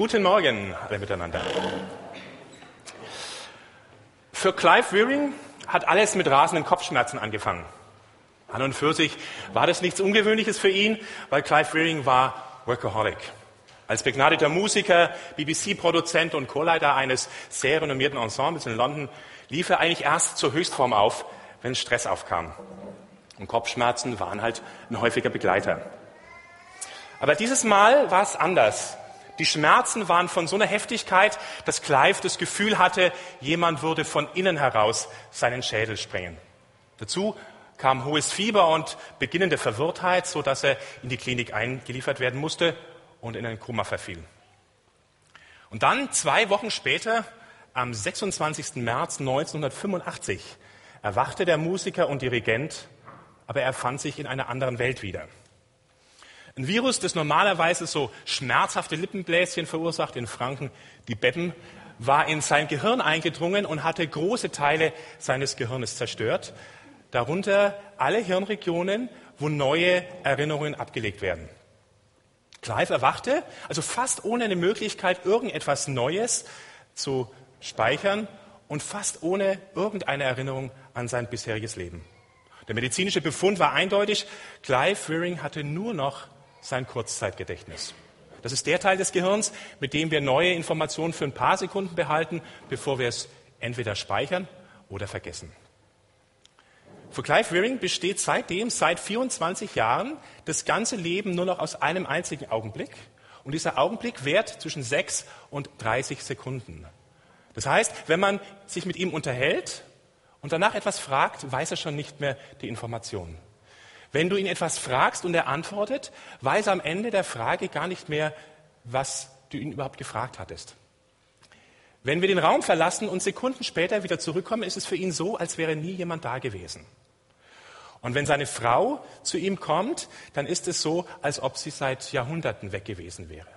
Guten Morgen alle miteinander. Für Clive Wearing hat alles mit rasenden Kopfschmerzen angefangen. An und für sich war das nichts Ungewöhnliches für ihn, weil Clive Wearing war Workaholic. Als begnadeter Musiker, BBC-Produzent und Chorleiter eines sehr renommierten Ensembles in London lief er eigentlich erst zur Höchstform auf, wenn Stress aufkam. Und Kopfschmerzen waren halt ein häufiger Begleiter. Aber dieses Mal war es anders. Die Schmerzen waren von so einer Heftigkeit, dass Clive das Gefühl hatte, jemand würde von innen heraus seinen Schädel sprengen. Dazu kam hohes Fieber und beginnende Verwirrtheit, so dass er in die Klinik eingeliefert werden musste und in ein Koma verfiel. Und dann, zwei Wochen später, am 26. März 1985, erwachte der Musiker und Dirigent, aber er fand sich in einer anderen Welt wieder. Ein Virus, das normalerweise so schmerzhafte Lippenbläschen verursacht, in Franken die Beppen, war in sein Gehirn eingedrungen und hatte große Teile seines Gehirnes zerstört, darunter alle Hirnregionen, wo neue Erinnerungen abgelegt werden. Clive erwachte, also fast ohne eine Möglichkeit, irgendetwas Neues zu speichern und fast ohne irgendeine Erinnerung an sein bisheriges Leben. Der medizinische Befund war eindeutig, Clive Wearing hatte nur noch sein Kurzzeitgedächtnis. Das ist der Teil des Gehirns, mit dem wir neue Informationen für ein paar Sekunden behalten, bevor wir es entweder speichern oder vergessen. Für Clive Wearing besteht seitdem, seit 24 Jahren, das ganze Leben nur noch aus einem einzigen Augenblick. Und dieser Augenblick währt zwischen 6 und 30 Sekunden. Das heißt, wenn man sich mit ihm unterhält und danach etwas fragt, weiß er schon nicht mehr die Informationen. Wenn du ihn etwas fragst und er antwortet, weiß am Ende der Frage gar nicht mehr, was du ihn überhaupt gefragt hattest. Wenn wir den Raum verlassen und Sekunden später wieder zurückkommen, ist es für ihn so, als wäre nie jemand da gewesen. Und wenn seine Frau zu ihm kommt, dann ist es so, als ob sie seit Jahrhunderten weg gewesen wäre.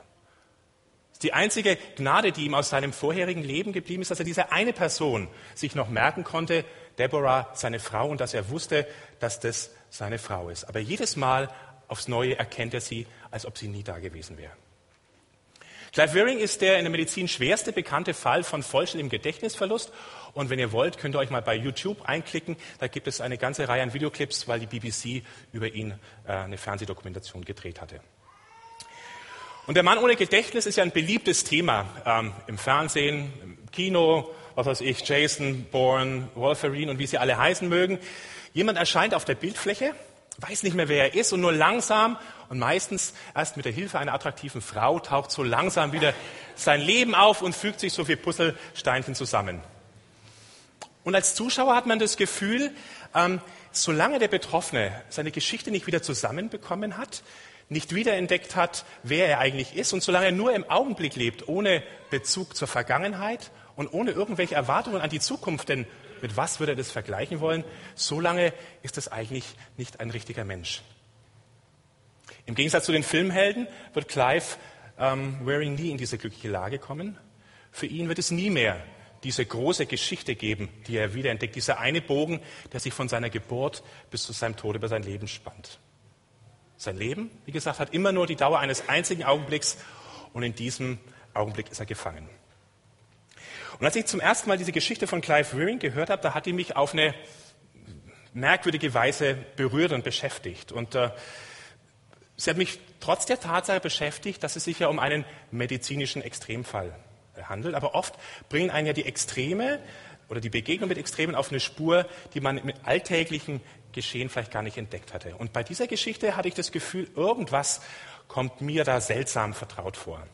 Die einzige Gnade, die ihm aus seinem vorherigen Leben geblieben ist, dass er diese eine Person sich noch merken konnte, Deborah, seine Frau, und dass er wusste, dass das seine Frau ist. Aber jedes Mal aufs Neue erkennt er sie, als ob sie nie da gewesen wäre. Clive Wearing ist der in der Medizin schwerste bekannte Fall von vollständigem Gedächtnisverlust. Und wenn ihr wollt, könnt ihr euch mal bei YouTube einklicken. Da gibt es eine ganze Reihe an Videoclips, weil die BBC über ihn äh, eine Fernsehdokumentation gedreht hatte. Und der Mann ohne Gedächtnis ist ja ein beliebtes Thema ähm, im Fernsehen, im Kino, was weiß ich, Jason, Bourne, Wolverine und wie sie alle heißen mögen. Jemand erscheint auf der Bildfläche, weiß nicht mehr, wer er ist und nur langsam und meistens erst mit der Hilfe einer attraktiven Frau taucht so langsam wieder sein Leben auf und fügt sich so wie Puzzlesteinchen zusammen. Und als Zuschauer hat man das Gefühl, ähm, solange der Betroffene seine Geschichte nicht wieder zusammenbekommen hat, nicht wiederentdeckt hat, wer er eigentlich ist und solange er nur im Augenblick lebt, ohne Bezug zur Vergangenheit und ohne irgendwelche Erwartungen an die Zukunft, denn mit was würde er das vergleichen wollen, solange ist es eigentlich nicht ein richtiger Mensch. Im Gegensatz zu den Filmhelden wird Clive ähm, Waring nie in diese glückliche Lage kommen. Für ihn wird es nie mehr diese große Geschichte geben, die er wiederentdeckt, dieser eine Bogen, der sich von seiner Geburt bis zu seinem Tod über sein Leben spannt. Sein Leben, wie gesagt, hat immer nur die Dauer eines einzigen Augenblicks und in diesem Augenblick ist er gefangen. Und als ich zum ersten Mal diese Geschichte von Clive Wearing gehört habe, da hat die mich auf eine merkwürdige Weise berührt und beschäftigt. Und äh, sie hat mich trotz der Tatsache beschäftigt, dass es sich ja um einen medizinischen Extremfall handelt. Aber oft bringen einen ja die Extreme oder die Begegnung mit Extremen auf eine Spur, die man mit alltäglichen Geschehen vielleicht gar nicht entdeckt hatte. Und bei dieser Geschichte hatte ich das Gefühl, irgendwas kommt mir da seltsam vertraut vor.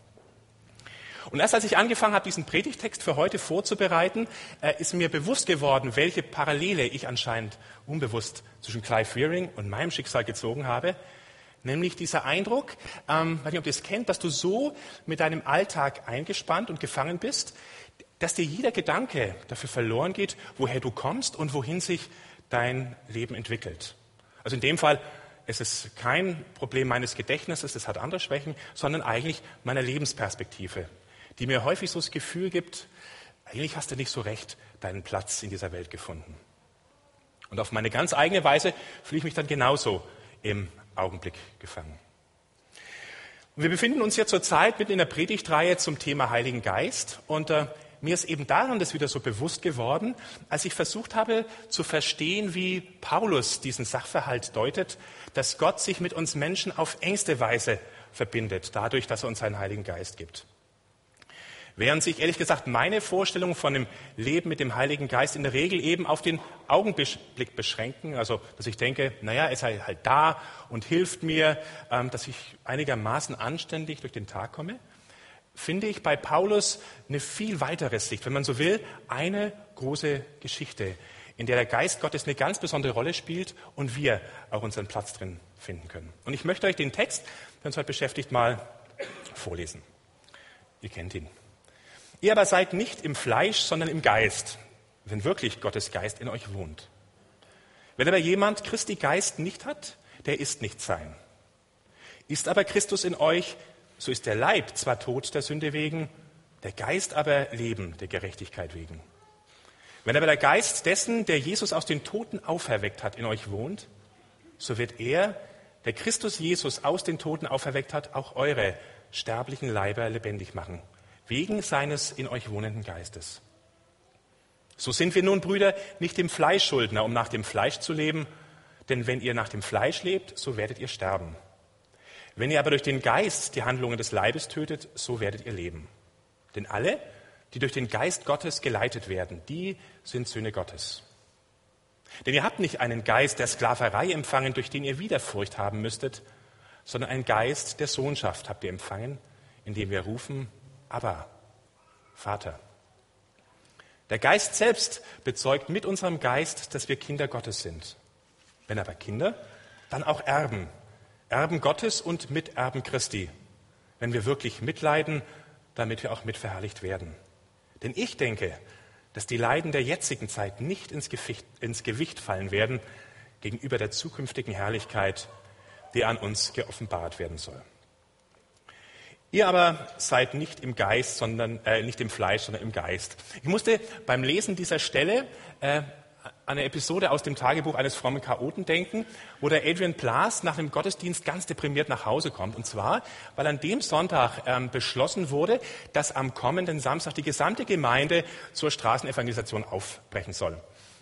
Und erst als ich angefangen habe, diesen Predigtext für heute vorzubereiten, äh, ist mir bewusst geworden, welche Parallele ich anscheinend unbewusst zwischen Clive Wearing und meinem Schicksal gezogen habe. Nämlich dieser Eindruck, ähm, weiß nicht, ob ihr es kennt, dass du so mit deinem Alltag eingespannt und gefangen bist, dass dir jeder Gedanke dafür verloren geht, woher du kommst und wohin sich dein Leben entwickelt. Also in dem Fall ist es kein Problem meines Gedächtnisses, es hat andere Schwächen, sondern eigentlich meiner Lebensperspektive, die mir häufig so das Gefühl gibt, eigentlich hast du nicht so recht deinen Platz in dieser Welt gefunden. Und auf meine ganz eigene Weise fühle ich mich dann genauso im Augenblick gefangen. Und wir befinden uns ja zurzeit mitten in der Predigtreihe zum Thema Heiligen Geist. Und äh, mir ist eben daran das wieder so bewusst geworden, als ich versucht habe zu verstehen, wie Paulus diesen Sachverhalt deutet, dass Gott sich mit uns Menschen auf engste Weise verbindet, dadurch, dass er uns seinen Heiligen Geist gibt. Während sich ehrlich gesagt meine Vorstellungen von dem Leben mit dem Heiligen Geist in der Regel eben auf den Augenblick beschränken, also dass ich denke, naja, er halt, halt da und hilft mir, ähm, dass ich einigermaßen anständig durch den Tag komme, finde ich bei Paulus eine viel weitere Sicht, wenn man so will, eine große Geschichte, in der der Geist Gottes eine ganz besondere Rolle spielt und wir auch unseren Platz drin finden können. Und ich möchte euch den Text, der uns heute beschäftigt, mal vorlesen. Ihr kennt ihn. Ihr aber seid nicht im Fleisch, sondern im Geist, wenn wirklich Gottes Geist in euch wohnt. Wenn aber jemand Christi Geist nicht hat, der ist nicht sein. Ist aber Christus in euch, so ist der Leib zwar tot der Sünde wegen, der Geist aber Leben der Gerechtigkeit wegen. Wenn aber der Geist dessen, der Jesus aus den Toten auferweckt hat, in euch wohnt, so wird er, der Christus Jesus aus den Toten auferweckt hat, auch eure sterblichen Leiber lebendig machen wegen seines in euch wohnenden Geistes. So sind wir nun, Brüder, nicht dem Fleisch Schuldner, um nach dem Fleisch zu leben, denn wenn ihr nach dem Fleisch lebt, so werdet ihr sterben. Wenn ihr aber durch den Geist die Handlungen des Leibes tötet, so werdet ihr leben. Denn alle, die durch den Geist Gottes geleitet werden, die sind Söhne Gottes. Denn ihr habt nicht einen Geist der Sklaverei empfangen, durch den ihr Widerfurcht haben müsstet, sondern einen Geist der Sohnschaft habt ihr empfangen, indem wir rufen, aber Vater. Der Geist selbst bezeugt mit unserem Geist, dass wir Kinder Gottes sind. Wenn aber Kinder, dann auch Erben. Erben Gottes und Miterben Christi. Wenn wir wirklich mitleiden, damit wir auch mitverherrlicht werden. Denn ich denke, dass die Leiden der jetzigen Zeit nicht ins Gewicht, ins Gewicht fallen werden gegenüber der zukünftigen Herrlichkeit, die an uns geoffenbart werden soll. Ihr aber seid nicht im Geist, sondern äh, nicht im Fleisch, sondern im Geist. Ich musste beim Lesen dieser Stelle äh, an eine Episode aus dem Tagebuch eines frommen Chaoten denken, wo der Adrian Plas nach dem Gottesdienst ganz deprimiert nach Hause kommt. Und zwar, weil an dem Sonntag ähm, beschlossen wurde, dass am kommenden Samstag die gesamte Gemeinde zur Straßenevangelisation aufbrechen soll.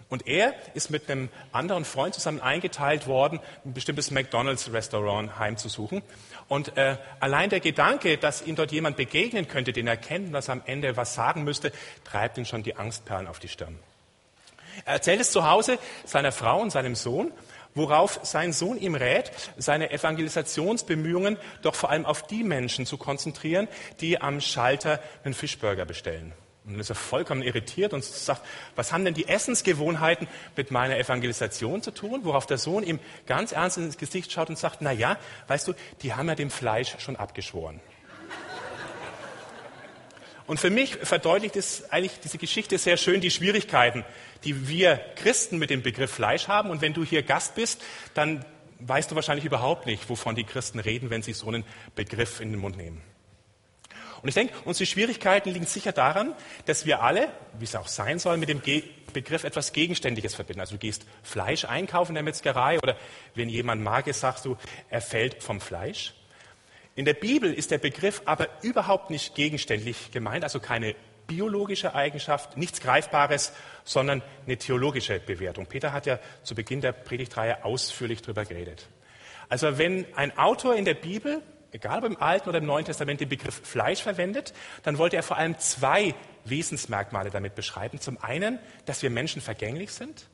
Und er ist mit einem anderen Freund zusammen eingeteilt worden, ein bestimmtes McDonalds-Restaurant heimzusuchen. Und äh, allein der Gedanke, dass ihm dort jemand begegnen könnte, den er kennt und dass er am Ende was sagen müsste, treibt ihm schon die Angstperlen auf die Stirn. Er erzählt es zu Hause seiner Frau und seinem Sohn, worauf sein Sohn ihm rät, seine Evangelisationsbemühungen doch vor allem auf die Menschen zu konzentrieren, die am Schalter einen Fischburger bestellen. Und dann ist er vollkommen irritiert und sagt, was haben denn die Essensgewohnheiten mit meiner Evangelisation zu tun? Worauf der Sohn ihm ganz ernst ins Gesicht schaut und sagt, na ja, weißt du, die haben ja dem Fleisch schon abgeschworen. Und für mich verdeutlicht es eigentlich diese Geschichte sehr schön die Schwierigkeiten, die wir Christen mit dem Begriff Fleisch haben. Und wenn du hier Gast bist, dann weißt du wahrscheinlich überhaupt nicht, wovon die Christen reden, wenn sie so einen Begriff in den Mund nehmen. Und ich denke, unsere Schwierigkeiten liegen sicher daran, dass wir alle, wie es auch sein soll, mit dem Ge Begriff etwas Gegenständiges verbinden. Also du gehst Fleisch einkaufen in der Metzgerei oder wenn jemand mag ist, sagst du, er fällt vom Fleisch. In der Bibel ist der Begriff aber überhaupt nicht gegenständlich gemeint, also keine biologische Eigenschaft, nichts Greifbares, sondern eine theologische Bewertung. Peter hat ja zu Beginn der Predigtreihe ausführlich darüber geredet. Also wenn ein Autor in der Bibel egal ob im Alten oder im Neuen Testament, den Begriff Fleisch verwendet, dann wollte er vor allem zwei Wesensmerkmale damit beschreiben. Zum einen, dass wir Menschen vergänglich sind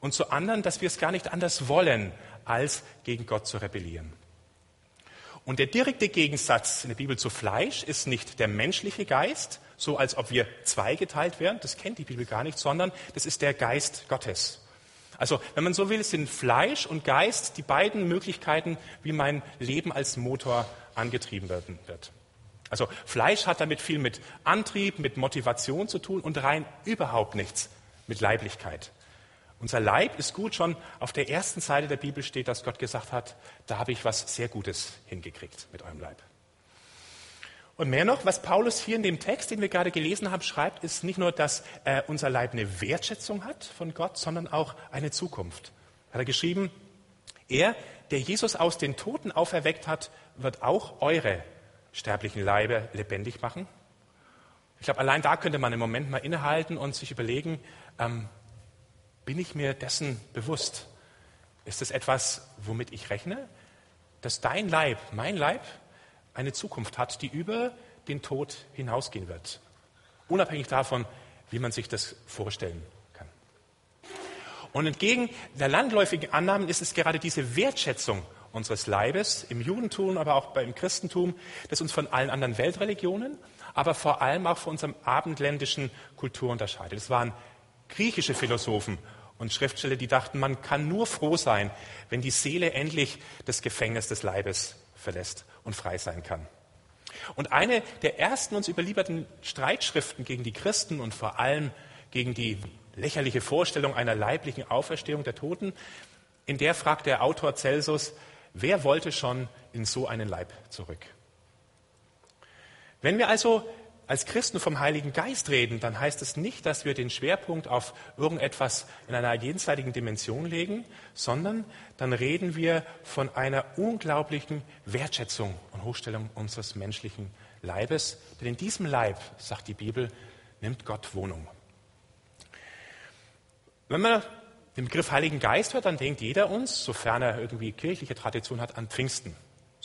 und zum anderen, dass wir es gar nicht anders wollen, als gegen Gott zu rebellieren. Und der direkte Gegensatz in der Bibel zu Fleisch ist nicht der menschliche Geist, so als ob wir zweigeteilt wären, das kennt die Bibel gar nicht, sondern das ist der Geist Gottes. Also, wenn man so will, sind Fleisch und Geist die beiden Möglichkeiten, wie mein Leben als Motor angetrieben werden wird. Also Fleisch hat damit viel mit Antrieb, mit Motivation zu tun und rein überhaupt nichts mit Leiblichkeit. Unser Leib ist gut, schon auf der ersten Seite der Bibel steht, dass Gott gesagt hat, da habe ich was sehr Gutes hingekriegt mit eurem Leib. Und mehr noch, was Paulus hier in dem Text, den wir gerade gelesen haben, schreibt, ist nicht nur, dass äh, unser Leib eine Wertschätzung hat von Gott, sondern auch eine Zukunft. Hat er geschrieben, er, der Jesus aus den Toten auferweckt hat, wird auch eure sterblichen Leibe lebendig machen? Ich glaube, allein da könnte man im Moment mal innehalten und sich überlegen, ähm, bin ich mir dessen bewusst? Ist es etwas, womit ich rechne? Dass dein Leib, mein Leib, eine Zukunft hat, die über den Tod hinausgehen wird. Unabhängig davon, wie man sich das vorstellen kann. Und entgegen der landläufigen Annahmen ist es gerade diese Wertschätzung unseres Leibes im Judentum, aber auch beim Christentum, das uns von allen anderen Weltreligionen, aber vor allem auch von unserem abendländischen Kultur unterscheidet. Es waren griechische Philosophen und Schriftsteller, die dachten, man kann nur froh sein, wenn die Seele endlich das Gefängnis des Leibes verlässt und frei sein kann. Und eine der ersten uns überlieferten Streitschriften gegen die Christen und vor allem gegen die lächerliche Vorstellung einer leiblichen Auferstehung der Toten, in der fragt der Autor Celsus, wer wollte schon in so einen Leib zurück? Wenn wir also als Christen vom Heiligen Geist reden, dann heißt es nicht, dass wir den Schwerpunkt auf irgendetwas in einer jenseitigen Dimension legen, sondern dann reden wir von einer unglaublichen Wertschätzung und Hochstellung unseres menschlichen Leibes. Denn in diesem Leib, sagt die Bibel, nimmt Gott Wohnung. Wenn man den Begriff Heiligen Geist hört, dann denkt jeder uns, sofern er irgendwie kirchliche Tradition hat, an Pfingsten.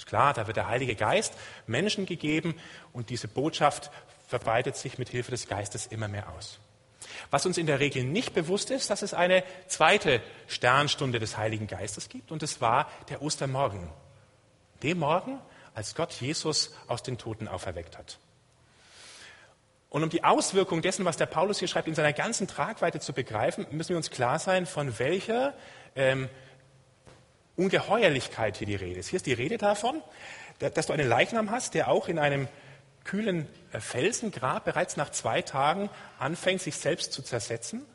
Ist klar, da wird der Heilige Geist Menschen gegeben und diese Botschaft verbreitet sich mit Hilfe des Geistes immer mehr aus. Was uns in der Regel nicht bewusst ist, dass es eine zweite Sternstunde des Heiligen Geistes gibt und es war der Ostermorgen. Dem Morgen, als Gott Jesus aus den Toten auferweckt hat. Und um die Auswirkung dessen, was der Paulus hier schreibt, in seiner ganzen Tragweite zu begreifen, müssen wir uns klar sein, von welcher ähm, Ungeheuerlichkeit hier die Rede ist. Hier ist die Rede davon, dass du einen Leichnam hast, der auch in einem kühlen äh, Felsengrab bereits nach zwei Tagen anfängt, sich selbst zu zersetzen.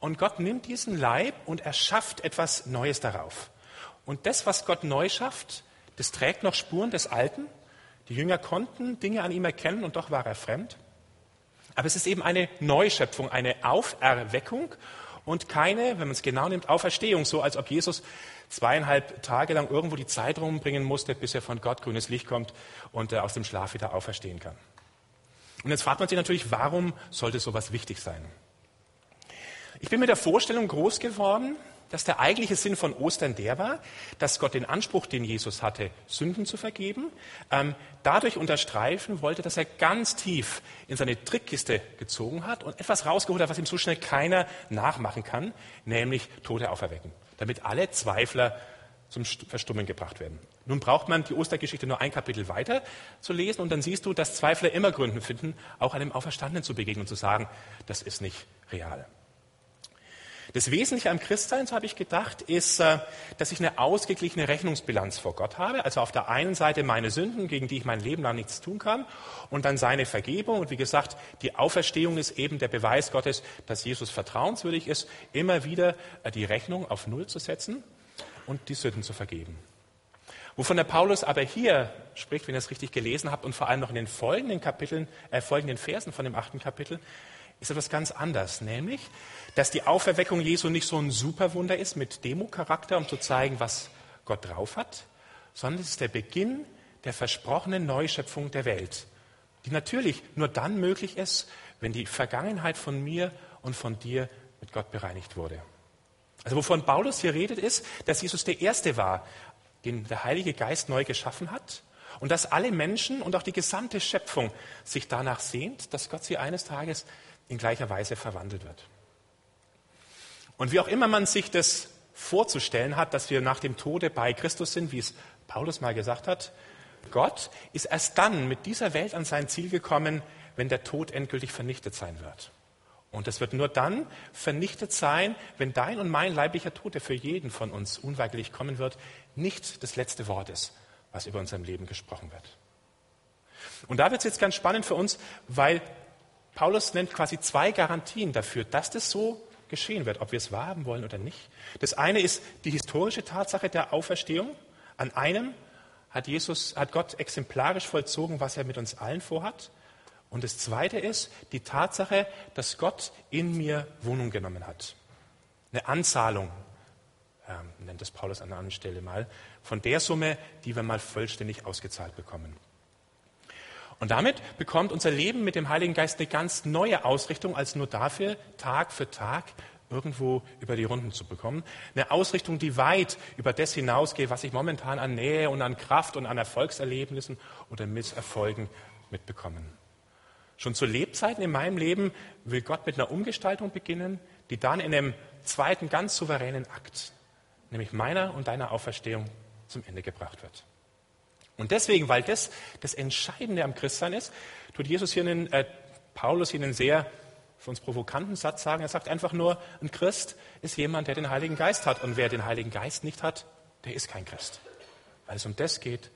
Und Gott nimmt diesen Leib und erschafft etwas Neues darauf. Und das, was Gott neu schafft, das trägt noch Spuren des Alten. Die Jünger konnten Dinge an ihm erkennen und doch war er fremd. Aber es ist eben eine Neuschöpfung, eine Auferweckung und keine, wenn man es genau nimmt, Auferstehung, so als ob Jesus zweieinhalb Tage lang irgendwo die Zeit rumbringen musste, bis er von Gott grünes Licht kommt und er aus dem Schlaf wieder auferstehen kann. Und jetzt fragt man sich natürlich, warum sollte sowas wichtig sein? Ich bin mit der Vorstellung groß geworden, dass der eigentliche Sinn von Ostern der war, dass Gott den Anspruch, den Jesus hatte, Sünden zu vergeben, ähm, dadurch unterstreichen wollte, dass er ganz tief in seine Trickkiste gezogen hat und etwas rausgeholt hat, was ihm so schnell keiner nachmachen kann, nämlich Tote auferwecken, damit alle Zweifler zum Verstummen gebracht werden. Nun braucht man die Ostergeschichte nur ein Kapitel weiter zu lesen und dann siehst du, dass Zweifler immer Gründe finden, auch einem Auferstandenen zu begegnen und zu sagen, das ist nicht real. Das Wesentliche am Christsein, so habe ich gedacht, ist, äh, dass ich eine ausgeglichene Rechnungsbilanz vor Gott habe. Also auf der einen Seite meine Sünden, gegen die ich mein Leben lang nichts tun kann, und dann seine Vergebung. Und wie gesagt, die Auferstehung ist eben der Beweis Gottes, dass Jesus vertrauenswürdig ist, immer wieder äh, die Rechnung auf Null zu setzen und die Sünden zu vergeben. Wovon der Paulus aber hier spricht, wenn ihr es richtig gelesen habt und vor allem noch in den folgenden Kapiteln, äh, folgenden Versen von dem achten Kapitel, ist etwas ganz anders, nämlich, dass die Auferweckung Jesu nicht so ein Superwunder ist mit Demo-Charakter, um zu zeigen, was Gott drauf hat, sondern es ist der Beginn der versprochenen Neuschöpfung der Welt, die natürlich nur dann möglich ist, wenn die Vergangenheit von mir und von dir mit Gott bereinigt wurde. Also wovon Paulus hier redet, ist, dass Jesus der Erste war, den der Heilige Geist neu geschaffen hat und dass alle Menschen und auch die gesamte Schöpfung sich danach sehnt, dass Gott sie eines Tages in gleicher Weise verwandelt wird. Und wie auch immer man sich das vorzustellen hat, dass wir nach dem Tode bei Christus sind, wie es Paulus mal gesagt hat, Gott ist erst dann mit dieser Welt an sein Ziel gekommen, wenn der Tod endgültig vernichtet sein wird. Und es wird nur dann vernichtet sein, wenn dein und mein leiblicher Tod, der für jeden von uns unweigerlich kommen wird, nicht das letzte Wort ist, was über unserem Leben gesprochen wird. Und da wird es jetzt ganz spannend für uns, weil Paulus nennt quasi zwei Garantien dafür, dass das so geschehen wird, ob wir es wahrhaben wollen oder nicht. Das eine ist die historische Tatsache der Auferstehung. An einem hat Jesus, hat Gott exemplarisch vollzogen, was er mit uns allen vorhat. Und das zweite ist die Tatsache, dass Gott in mir Wohnung genommen hat. Eine Anzahlung, ähm, nennt es Paulus an einer anderen Stelle mal, von der Summe, die wir mal vollständig ausgezahlt bekommen. Und damit bekommt unser Leben mit dem Heiligen Geist eine ganz neue Ausrichtung, als nur dafür Tag für Tag irgendwo über die Runden zu bekommen. Eine Ausrichtung, die weit über das hinausgeht, was ich momentan an Nähe und an Kraft und an Erfolgserlebnissen oder Misserfolgen mitbekommen. Schon zu Lebzeiten in meinem Leben will Gott mit einer Umgestaltung beginnen, die dann in einem zweiten ganz souveränen Akt, nämlich meiner und deiner Auferstehung, zum Ende gebracht wird. Und deswegen, weil das das Entscheidende am Christsein ist, tut Jesus hier einen, äh, Paulus hier einen sehr für uns provokanten Satz sagen. Er sagt einfach nur, ein Christ ist jemand, der den Heiligen Geist hat. Und wer den Heiligen Geist nicht hat, der ist kein Christ. Weil es um das geht,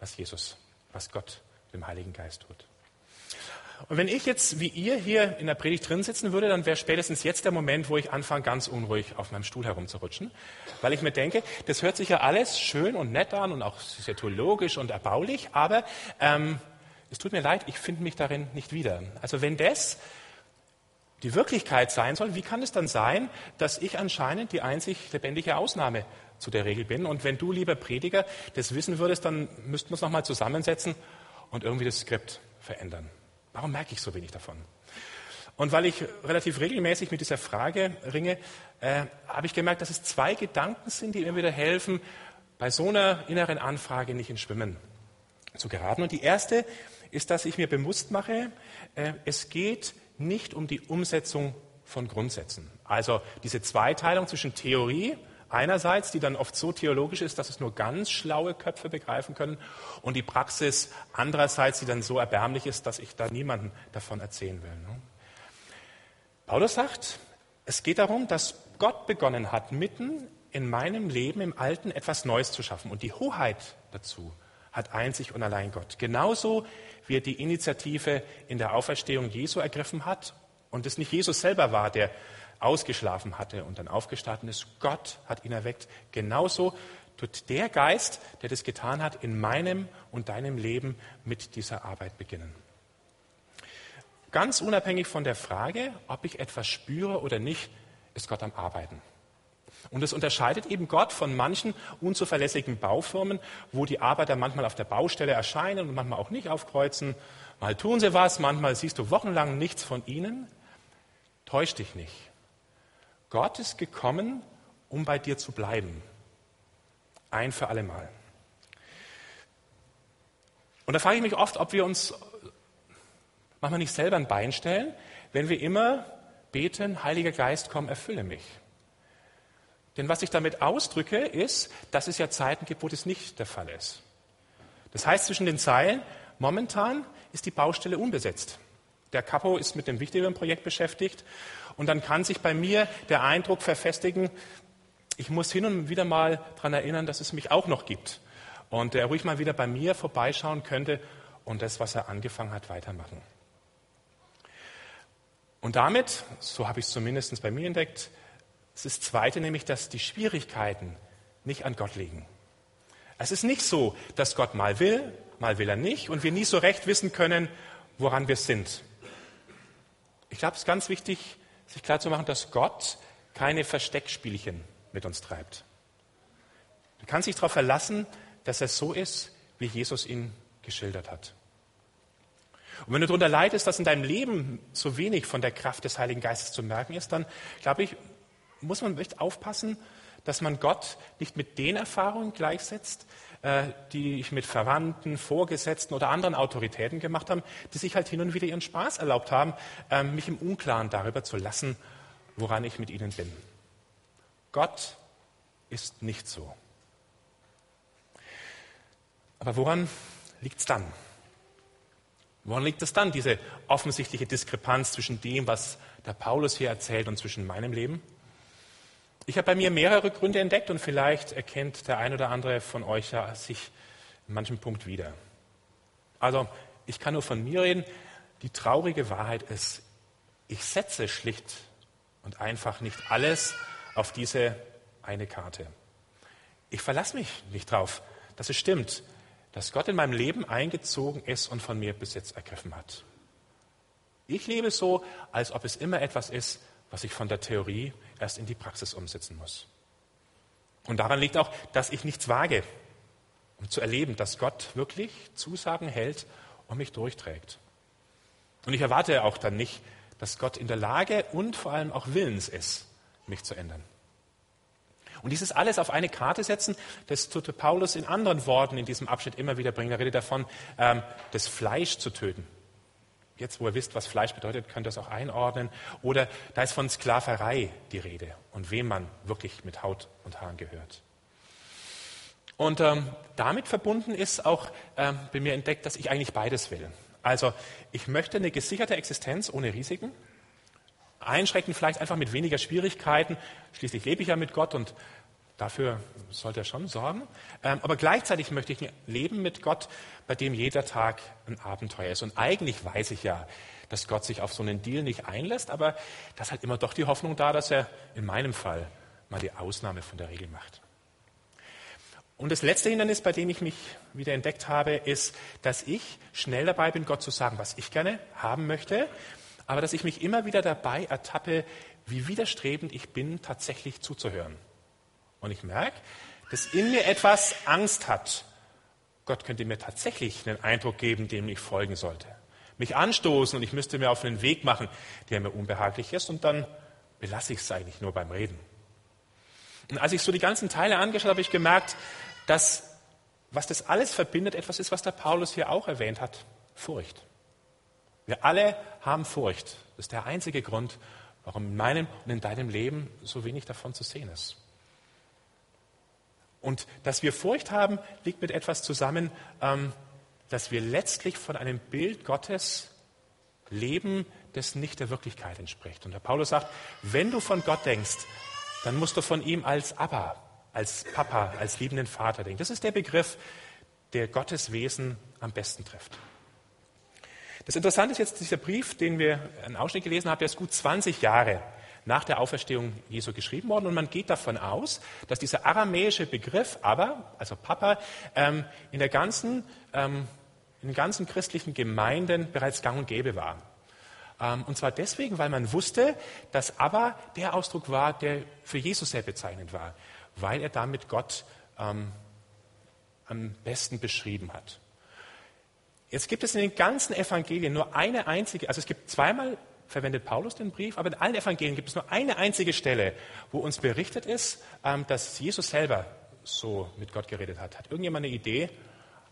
was Jesus, was Gott dem Heiligen Geist tut. Und wenn ich jetzt wie ihr hier in der Predigt drin sitzen würde, dann wäre spätestens jetzt der Moment, wo ich anfange, ganz unruhig auf meinem Stuhl herumzurutschen. Weil ich mir denke, das hört sich ja alles schön und nett an und auch sehr theologisch und erbaulich, aber ähm, es tut mir leid, ich finde mich darin nicht wieder. Also wenn das die Wirklichkeit sein soll, wie kann es dann sein, dass ich anscheinend die einzig lebendige Ausnahme zu der Regel bin? Und wenn du, lieber Prediger, das wissen würdest, dann müssten wir uns nochmal zusammensetzen und irgendwie das Skript verändern. Warum merke ich so wenig davon? Und weil ich relativ regelmäßig mit dieser Frage ringe, äh, habe ich gemerkt, dass es zwei Gedanken sind, die mir wieder helfen, bei so einer inneren Anfrage nicht ins Schwimmen zu geraten. Und die erste ist, dass ich mir bewusst mache, äh, es geht nicht um die Umsetzung von Grundsätzen. Also diese Zweiteilung zwischen Theorie einerseits, die dann oft so theologisch ist, dass es nur ganz schlaue Köpfe begreifen können, und die Praxis andererseits, die dann so erbärmlich ist, dass ich da niemandem davon erzählen will. Ne? Paulus sagt, es geht darum, dass Gott begonnen hat, mitten in meinem Leben im Alten etwas Neues zu schaffen. Und die Hoheit dazu hat einzig und allein Gott. Genauso wie er die Initiative in der Auferstehung Jesu ergriffen hat und es nicht Jesus selber war, der ausgeschlafen hatte und dann aufgestanden ist. Gott hat ihn erweckt. Genauso tut der Geist, der das getan hat, in meinem und deinem Leben mit dieser Arbeit beginnen. Ganz unabhängig von der Frage, ob ich etwas spüre oder nicht, ist Gott am Arbeiten. Und es unterscheidet eben Gott von manchen unzuverlässigen Baufirmen, wo die Arbeiter manchmal auf der Baustelle erscheinen und manchmal auch nicht aufkreuzen. Mal tun sie was, manchmal siehst du wochenlang nichts von ihnen. Täusch dich nicht. Gott ist gekommen, um bei dir zu bleiben. Ein für alle Mal. Und da frage ich mich oft, ob wir uns manchmal nicht selber ein Bein stellen, wenn wir immer beten, Heiliger Geist, komm, erfülle mich. Denn was ich damit ausdrücke, ist, dass es ja Zeiten gibt, wo das nicht der Fall ist. Das heißt zwischen den Zeilen, momentan ist die Baustelle unbesetzt. Der Capo ist mit dem wichtigeren Projekt beschäftigt und dann kann sich bei mir der Eindruck verfestigen, ich muss hin und wieder mal daran erinnern, dass es mich auch noch gibt. Und er ruhig mal wieder bei mir vorbeischauen könnte und das, was er angefangen hat, weitermachen. Und damit, so habe ich es zumindest bei mir entdeckt, ist das Zweite nämlich, dass die Schwierigkeiten nicht an Gott liegen. Es ist nicht so, dass Gott mal will, mal will er nicht und wir nie so recht wissen können, woran wir sind. Ich glaube, es ist ganz wichtig, sich klarzumachen, dass Gott keine Versteckspielchen mit uns treibt. Du kannst dich darauf verlassen, dass er so ist, wie Jesus ihn geschildert hat. Und wenn du darunter leidest, dass in deinem Leben so wenig von der Kraft des Heiligen Geistes zu merken ist, dann glaube ich, muss man echt aufpassen, dass man Gott nicht mit den Erfahrungen gleichsetzt, die ich mit Verwandten, Vorgesetzten oder anderen Autoritäten gemacht habe, die sich halt hin und wieder ihren Spaß erlaubt haben, äh, mich im Unklaren darüber zu lassen, woran ich mit ihnen bin. Gott ist nicht so. Aber woran liegt es dann? Woran liegt es dann, diese offensichtliche Diskrepanz zwischen dem, was der Paulus hier erzählt und zwischen meinem Leben? Ich habe bei mir mehrere Gründe entdeckt und vielleicht erkennt der ein oder andere von euch ja sich in manchem Punkt wieder. Also, ich kann nur von mir reden. Die traurige Wahrheit ist, ich setze schlicht und einfach nicht alles auf diese eine Karte. Ich verlasse mich nicht drauf, dass es stimmt, dass Gott in meinem Leben eingezogen ist und von mir Besitz ergriffen hat. Ich lebe so, als ob es immer etwas ist, was ich von der Theorie erst in die Praxis umsetzen muss. Und daran liegt auch, dass ich nichts wage, um zu erleben, dass Gott wirklich Zusagen hält und mich durchträgt. Und ich erwarte auch dann nicht, dass Gott in der Lage und vor allem auch willens ist, mich zu ändern. Und dieses alles auf eine Karte setzen, das tut Paulus in anderen Worten in diesem Abschnitt immer wieder bringen. Er redet davon, ähm, das Fleisch zu töten. Jetzt, wo ihr wisst, was Fleisch bedeutet, könnt ihr das auch einordnen. Oder da ist von Sklaverei die Rede und wem man wirklich mit Haut und Haaren gehört. Und ähm, damit verbunden ist auch ähm, bei mir entdeckt, dass ich eigentlich beides will. Also ich möchte eine gesicherte Existenz ohne Risiken, einschränken vielleicht einfach mit weniger Schwierigkeiten. Schließlich lebe ich ja mit Gott und dafür sollte er schon sorgen. Ähm, aber gleichzeitig möchte ich ein Leben mit Gott, bei dem jeder Tag ein Abenteuer ist. Und eigentlich weiß ich ja, dass Gott sich auf so einen Deal nicht einlässt, aber da ist halt immer doch die Hoffnung da, dass er in meinem Fall mal die Ausnahme von der Regel macht. Und das letzte Hindernis, bei dem ich mich wieder entdeckt habe, ist, dass ich schnell dabei bin, Gott zu sagen, was ich gerne haben möchte, aber dass ich mich immer wieder dabei ertappe, wie widerstrebend ich bin, tatsächlich zuzuhören. Und ich merke, dass in mir etwas Angst hat. Gott könnte mir tatsächlich einen Eindruck geben, dem ich folgen sollte. Mich anstoßen und ich müsste mir auf einen Weg machen, der mir unbehaglich ist und dann belasse ich es eigentlich nur beim Reden. Und als ich so die ganzen Teile angeschaut habe, habe ich gemerkt, dass was das alles verbindet, etwas ist, was der Paulus hier auch erwähnt hat, Furcht. Wir alle haben Furcht. Das ist der einzige Grund, warum in meinem und in deinem Leben so wenig davon zu sehen ist. Und dass wir Furcht haben, liegt mit etwas zusammen, ähm, dass wir letztlich von einem Bild Gottes leben, das nicht der Wirklichkeit entspricht. Und der Paulus sagt, wenn du von Gott denkst, dann musst du von ihm als Abba, als Papa, als liebenden Vater denken. Das ist der Begriff, der Gottes Wesen am besten trifft. Das Interessante ist jetzt dieser Brief, den wir einen Ausschnitt gelesen haben, der ist gut 20 Jahre nach der Auferstehung Jesu geschrieben worden und man geht davon aus, dass dieser aramäische Begriff aber, also Papa, ähm, in, der ganzen, ähm, in den ganzen christlichen Gemeinden bereits gang und gäbe war. Ähm, und zwar deswegen, weil man wusste, dass aber der Ausdruck war, der für Jesus sehr bezeichnend war, weil er damit Gott ähm, am besten beschrieben hat. Jetzt gibt es in den ganzen Evangelien nur eine einzige, also es gibt zweimal verwendet Paulus den Brief, aber in allen Evangelien gibt es nur eine einzige Stelle, wo uns berichtet ist, ähm, dass Jesus selber so mit Gott geredet hat. Hat irgendjemand eine Idee,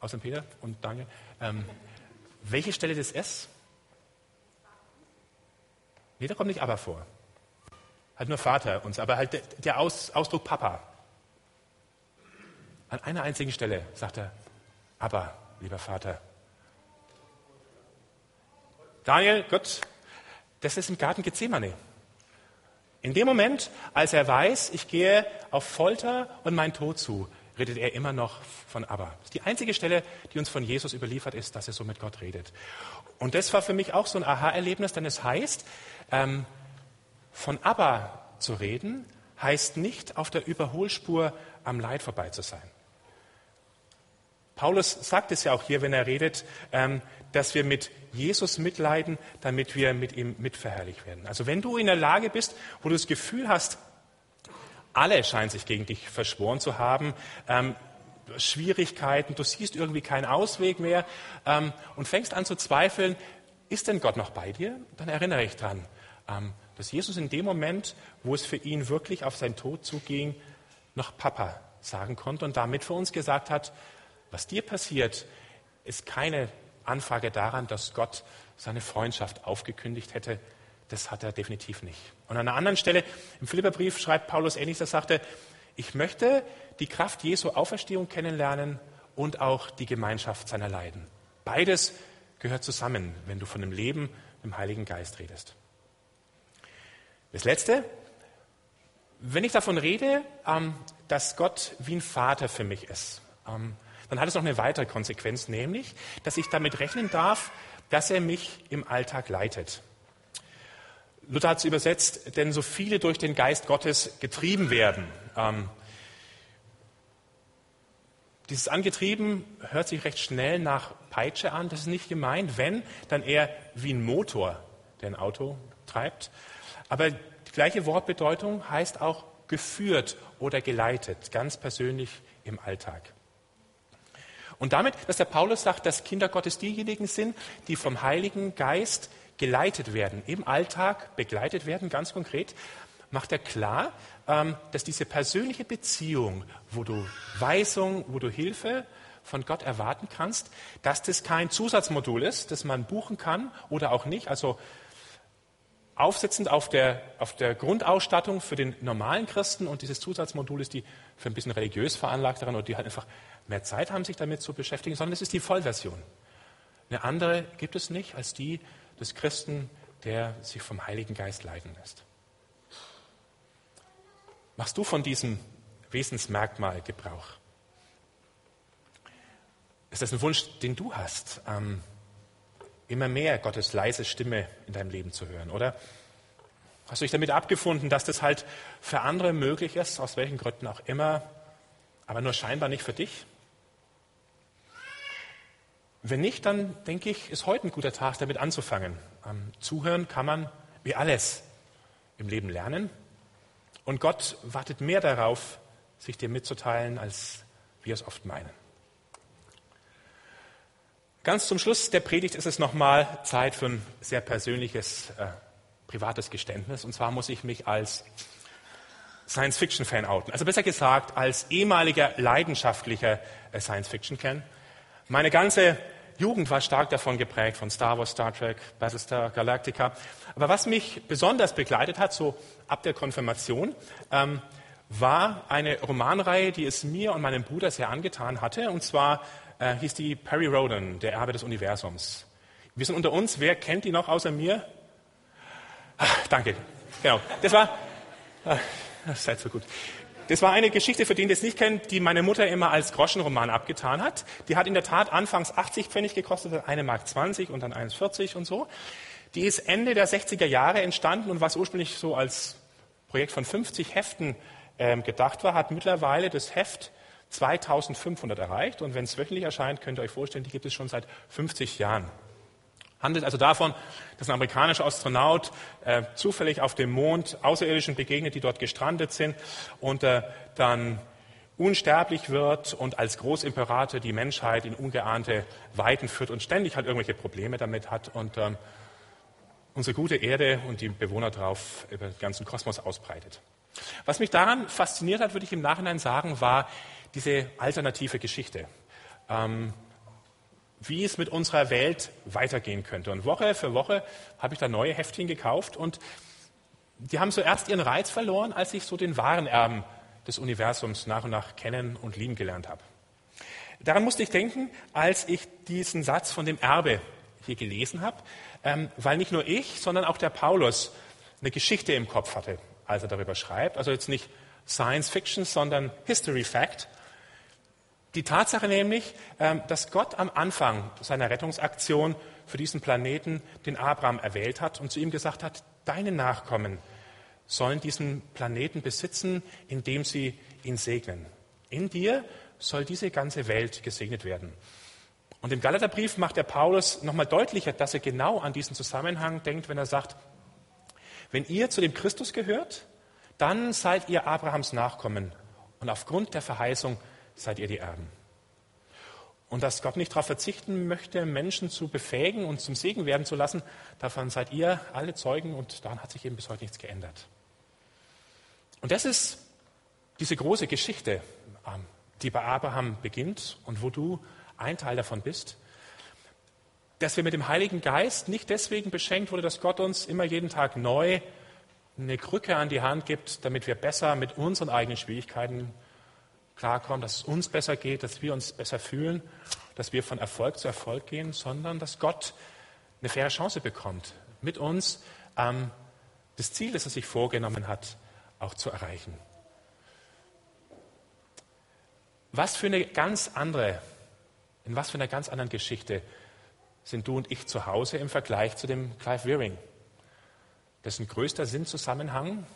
außer Peter und Daniel, ähm, welche Stelle das ist? Nee, da kommt nicht aber vor. Halt nur Vater uns, aber halt der Aus, Ausdruck Papa. An einer einzigen Stelle sagt er, aber, lieber Vater. Daniel, Gott, das ist im Garten Gethsemane. In dem Moment, als er weiß, ich gehe auf Folter und meinen Tod zu, redet er immer noch von Abba. Das ist die einzige Stelle, die uns von Jesus überliefert ist, dass er so mit Gott redet. Und das war für mich auch so ein Aha-Erlebnis, denn es heißt, ähm, von Abba zu reden, heißt nicht auf der Überholspur am Leid vorbei zu sein. Paulus sagt es ja auch hier, wenn er redet, ähm, dass wir mit Jesus mitleiden, damit wir mit ihm mitverherrlicht werden. Also wenn du in der Lage bist, wo du das Gefühl hast, alle scheinen sich gegen dich verschworen zu haben, ähm, Schwierigkeiten, du siehst irgendwie keinen Ausweg mehr ähm, und fängst an zu zweifeln, ist denn Gott noch bei dir? Dann erinnere ich dran, dass Jesus in dem Moment, wo es für ihn wirklich auf seinen Tod zuging, noch Papa sagen konnte und damit für uns gesagt hat, was dir passiert, ist keine Anfrage daran, dass Gott seine Freundschaft aufgekündigt hätte. Das hat er definitiv nicht. Und an einer anderen Stelle im Philipperbrief schreibt Paulus ähnliches, er sagte, ich möchte die Kraft Jesu Auferstehung kennenlernen und auch die Gemeinschaft seiner Leiden. Beides gehört zusammen, wenn du von dem Leben im Heiligen Geist redest. Das Letzte, wenn ich davon rede, ähm, dass Gott wie ein Vater für mich ist, ähm, dann hat es noch eine weitere Konsequenz, nämlich, dass ich damit rechnen darf, dass er mich im Alltag leitet. Luther hat es übersetzt, denn so viele durch den Geist Gottes getrieben werden. Ähm, dieses angetrieben hört sich recht schnell nach Peitsche an. Das ist nicht gemeint. Wenn, dann eher wie ein Motor, der ein Auto treibt. Aber die gleiche Wortbedeutung heißt auch geführt oder geleitet, ganz persönlich im Alltag. Und damit, dass der Paulus sagt, dass Kinder Gottes diejenigen sind, die vom Heiligen Geist geleitet werden, im Alltag begleitet werden, ganz konkret, macht er klar, ähm, dass diese persönliche Beziehung, wo du Weisung, wo du Hilfe von Gott erwarten kannst, dass das kein Zusatzmodul ist, das man buchen kann oder auch nicht. Also aufsetzend auf der, auf der Grundausstattung für den normalen Christen und dieses Zusatzmodul ist die für ein bisschen religiös veranlagteren oder die halt einfach mehr Zeit haben, sich damit zu beschäftigen, sondern es ist die Vollversion. Eine andere gibt es nicht als die des Christen, der sich vom Heiligen Geist leiten lässt. Machst du von diesem Wesensmerkmal Gebrauch? Ist das ein Wunsch, den du hast, ähm, immer mehr Gottes leise Stimme in deinem Leben zu hören? Oder hast du dich damit abgefunden, dass das halt für andere möglich ist, aus welchen Gründen auch immer, aber nur scheinbar nicht für dich? Wenn nicht, dann denke ich, ist heute ein guter Tag, damit anzufangen. Zuhören kann man wie alles im Leben lernen. Und Gott wartet mehr darauf, sich dir mitzuteilen, als wir es oft meinen. Ganz zum Schluss der Predigt ist es nochmal Zeit für ein sehr persönliches, äh, privates Geständnis. Und zwar muss ich mich als Science-Fiction-Fan outen. Also besser gesagt, als ehemaliger leidenschaftlicher äh, Science-Fiction-Fan. Meine ganze Jugend war stark davon geprägt, von Star Wars, Star Trek, Battlestar Galactica. Aber was mich besonders begleitet hat, so ab der Konfirmation, ähm, war eine Romanreihe, die es mir und meinem Bruder sehr angetan hatte. Und zwar äh, hieß die Perry Roden, der Erbe des Universums. Wir sind unter uns. Wer kennt die noch außer mir? Ach, danke. Genau. Das war. Ach, seid so gut. Das war eine Geschichte, für den das nicht kennt, die meine Mutter immer als Groschenroman abgetan hat. Die hat in der Tat anfangs 80 Pfennig gekostet, eine Mark 20 und dann 1,40 und so. Die ist Ende der 60er Jahre entstanden und was ursprünglich so als Projekt von 50 Heften ähm, gedacht war, hat mittlerweile das Heft 2500 erreicht. Und wenn es wöchentlich erscheint, könnt ihr euch vorstellen, die gibt es schon seit 50 Jahren. Handelt also davon, dass ein amerikanischer Astronaut äh, zufällig auf dem Mond Außerirdischen begegnet, die dort gestrandet sind und äh, dann unsterblich wird und als Großimperator die Menschheit in ungeahnte Weiten führt und ständig halt irgendwelche Probleme damit hat und ähm, unsere gute Erde und die Bewohner drauf über den ganzen Kosmos ausbreitet. Was mich daran fasziniert hat, würde ich im Nachhinein sagen, war diese alternative Geschichte. Ähm, wie es mit unserer Welt weitergehen könnte. Und Woche für Woche habe ich da neue Heftchen gekauft und die haben zuerst ihren Reiz verloren, als ich so den wahren Erben des Universums nach und nach kennen und lieben gelernt habe. Daran musste ich denken, als ich diesen Satz von dem Erbe hier gelesen habe, ähm, weil nicht nur ich, sondern auch der Paulus eine Geschichte im Kopf hatte, als er darüber schreibt. Also jetzt nicht Science Fiction, sondern History Fact. Die Tatsache nämlich, ähm, dass Gott am Anfang seiner Rettungsaktion für diesen Planeten den Abraham erwählt hat und zu ihm gesagt hat, deine Nachkommen sollen diesen Planeten besitzen, indem sie ihn segnen. In dir soll diese ganze Welt gesegnet werden. Und im Galaterbrief macht der Paulus nochmal deutlicher, dass er genau an diesen Zusammenhang denkt, wenn er sagt, wenn ihr zu dem Christus gehört, dann seid ihr Abrahams Nachkommen und aufgrund der Verheißung seid ihr die Erben. Und dass Gott nicht darauf verzichten möchte, Menschen zu befähigen und zum Segen werden zu lassen, davon seid ihr alle Zeugen und daran hat sich eben bis heute nichts geändert. Und das ist diese große Geschichte, ähm, die bei Abraham beginnt und wo du ein Teil davon bist, dass wir mit dem Heiligen Geist nicht deswegen beschenkt wurde, dass Gott uns immer jeden Tag neu eine Krücke an die Hand gibt, damit wir besser mit unseren eigenen Schwierigkeiten klarkommen, dass es uns besser geht, dass wir uns besser fühlen, dass wir von Erfolg zu Erfolg gehen, sondern dass Gott eine faire Chance bekommt, mit uns ähm, das Ziel, das er sich vorgenommen hat, auch zu erreichen. Was für eine ganz andere, in was für einer ganz anderen Geschichte sind du und ich zu Hause im Vergleich zu dem Clive Wearing, dessen größter Sinnzusammenhang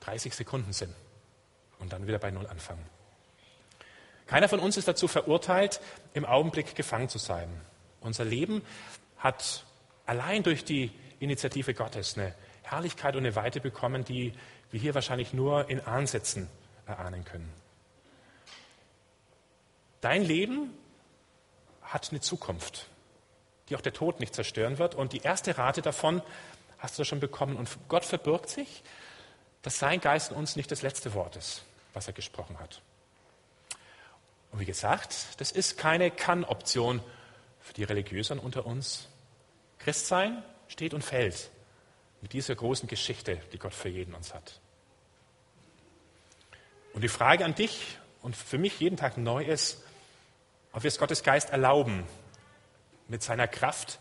30 Sekunden sind und dann wieder bei Null anfangen. Keiner von uns ist dazu verurteilt, im Augenblick gefangen zu sein. Unser Leben hat allein durch die Initiative Gottes eine Herrlichkeit und eine Weite bekommen, die wir hier wahrscheinlich nur in Ansätzen erahnen können. Dein Leben hat eine Zukunft, die auch der Tod nicht zerstören wird. Und die erste Rate davon hast du schon bekommen. Und Gott verbirgt sich, dass sein Geist in uns nicht das letzte Wort ist, was er gesprochen hat. Und wie gesagt, das ist keine Kann-Option für die Religiösen unter uns. Christsein steht und fällt mit dieser großen Geschichte, die Gott für jeden uns hat. Und die Frage an dich und für mich jeden Tag neu ist, ob wir es Gottes Geist erlauben, mit seiner Kraft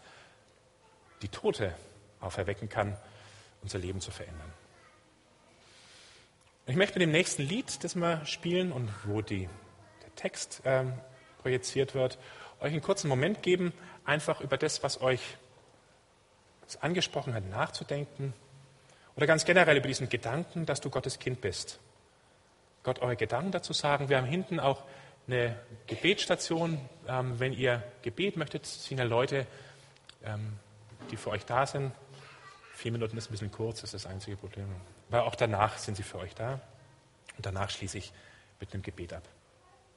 die Tote auferwecken kann, unser Leben zu verändern. Ich möchte mit dem nächsten Lied, das wir spielen und wo die, Text ähm, projiziert wird, euch einen kurzen Moment geben, einfach über das, was euch angesprochen hat, nachzudenken. Oder ganz generell über diesen Gedanken, dass du Gottes Kind bist. Gott eure Gedanken dazu sagen. Wir haben hinten auch eine Gebetsstation. Ähm, wenn ihr Gebet möchtet, sind ja Leute, ähm, die für euch da sind. Vier Minuten ist ein bisschen kurz, das ist das einzige Problem. Aber auch danach sind sie für euch da. Und danach schließe ich mit einem Gebet ab.